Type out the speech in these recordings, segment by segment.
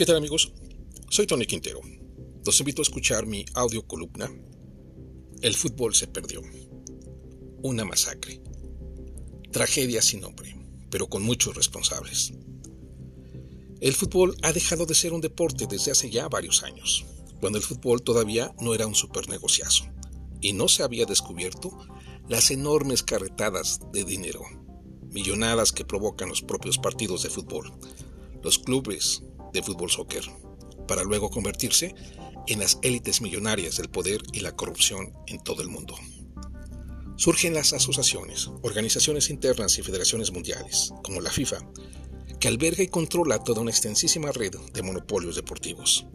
¿Qué tal amigos? Soy Tony Quintero. Los invito a escuchar mi audio columna El fútbol se perdió. Una masacre. Tragedia sin nombre, pero con muchos responsables. El fútbol ha dejado de ser un deporte desde hace ya varios años, cuando el fútbol todavía no era un negociazo y no se había descubierto las enormes carretadas de dinero, millonadas que provocan los propios partidos de fútbol, los clubes de fútbol soccer, para luego convertirse en las élites millonarias del poder y la corrupción en todo el mundo. Surgen las asociaciones, organizaciones internas y federaciones mundiales, como la FIFA, que alberga y controla toda una extensísima red de monopolios deportivos,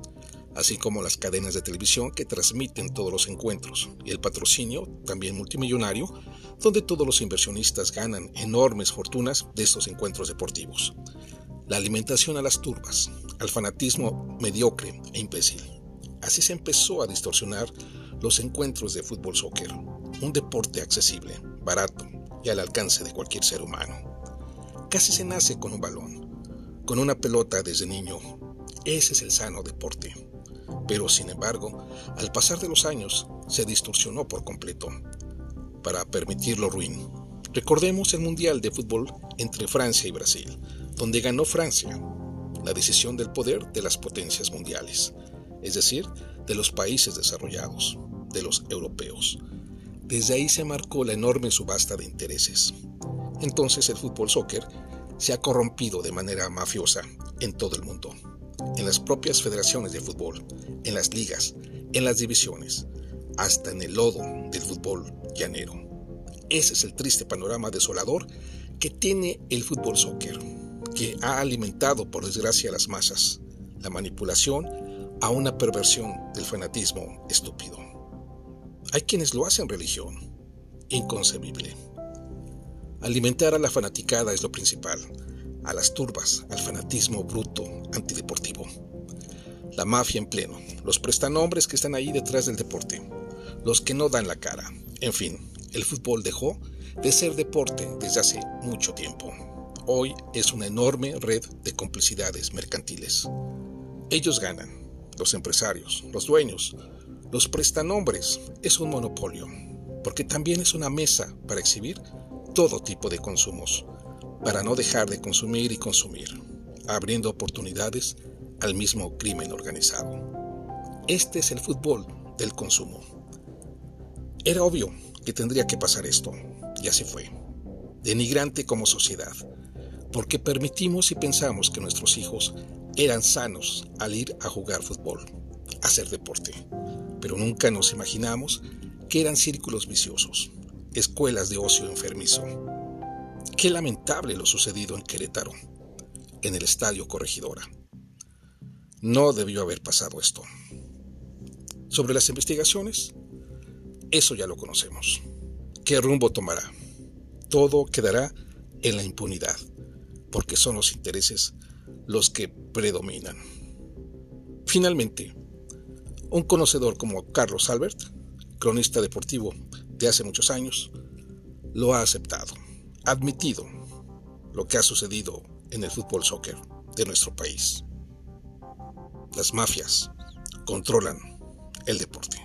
así como las cadenas de televisión que transmiten todos los encuentros, y el patrocinio, también multimillonario, donde todos los inversionistas ganan enormes fortunas de estos encuentros deportivos. La alimentación a las turbas, al fanatismo mediocre e imbécil. Así se empezó a distorsionar los encuentros de fútbol soccer, un deporte accesible, barato y al alcance de cualquier ser humano. Casi se nace con un balón, con una pelota desde niño. Ese es el sano deporte. Pero sin embargo, al pasar de los años, se distorsionó por completo para permitirlo ruin. Recordemos el Mundial de Fútbol entre Francia y Brasil, donde ganó Francia, la decisión del poder de las potencias mundiales, es decir, de los países desarrollados, de los europeos. Desde ahí se marcó la enorme subasta de intereses. Entonces el fútbol soccer se ha corrompido de manera mafiosa en todo el mundo, en las propias federaciones de fútbol, en las ligas, en las divisiones, hasta en el lodo del fútbol llanero. Ese es el triste panorama desolador que tiene el fútbol soccer que ha alimentado, por desgracia, a las masas, la manipulación a una perversión del fanatismo estúpido. Hay quienes lo hacen religión, inconcebible. Alimentar a la fanaticada es lo principal, a las turbas, al fanatismo bruto, antideportivo. La mafia en pleno, los prestanombres que están ahí detrás del deporte, los que no dan la cara. En fin, el fútbol dejó de ser deporte desde hace mucho tiempo hoy es una enorme red de complicidades mercantiles. Ellos ganan, los empresarios, los dueños, los prestanombres, es un monopolio, porque también es una mesa para exhibir todo tipo de consumos, para no dejar de consumir y consumir, abriendo oportunidades al mismo crimen organizado. Este es el fútbol del consumo. Era obvio que tendría que pasar esto, y así fue. Denigrante como sociedad, porque permitimos y pensamos que nuestros hijos eran sanos al ir a jugar fútbol, a hacer deporte, pero nunca nos imaginamos que eran círculos viciosos, escuelas de ocio enfermizo. Qué lamentable lo sucedido en Querétaro, en el Estadio Corregidora. No debió haber pasado esto. Sobre las investigaciones, eso ya lo conocemos. ¿Qué rumbo tomará? Todo quedará en la impunidad porque son los intereses los que predominan. Finalmente, un conocedor como Carlos Albert, cronista deportivo de hace muchos años, lo ha aceptado, admitido lo que ha sucedido en el fútbol soccer de nuestro país. Las mafias controlan el deporte.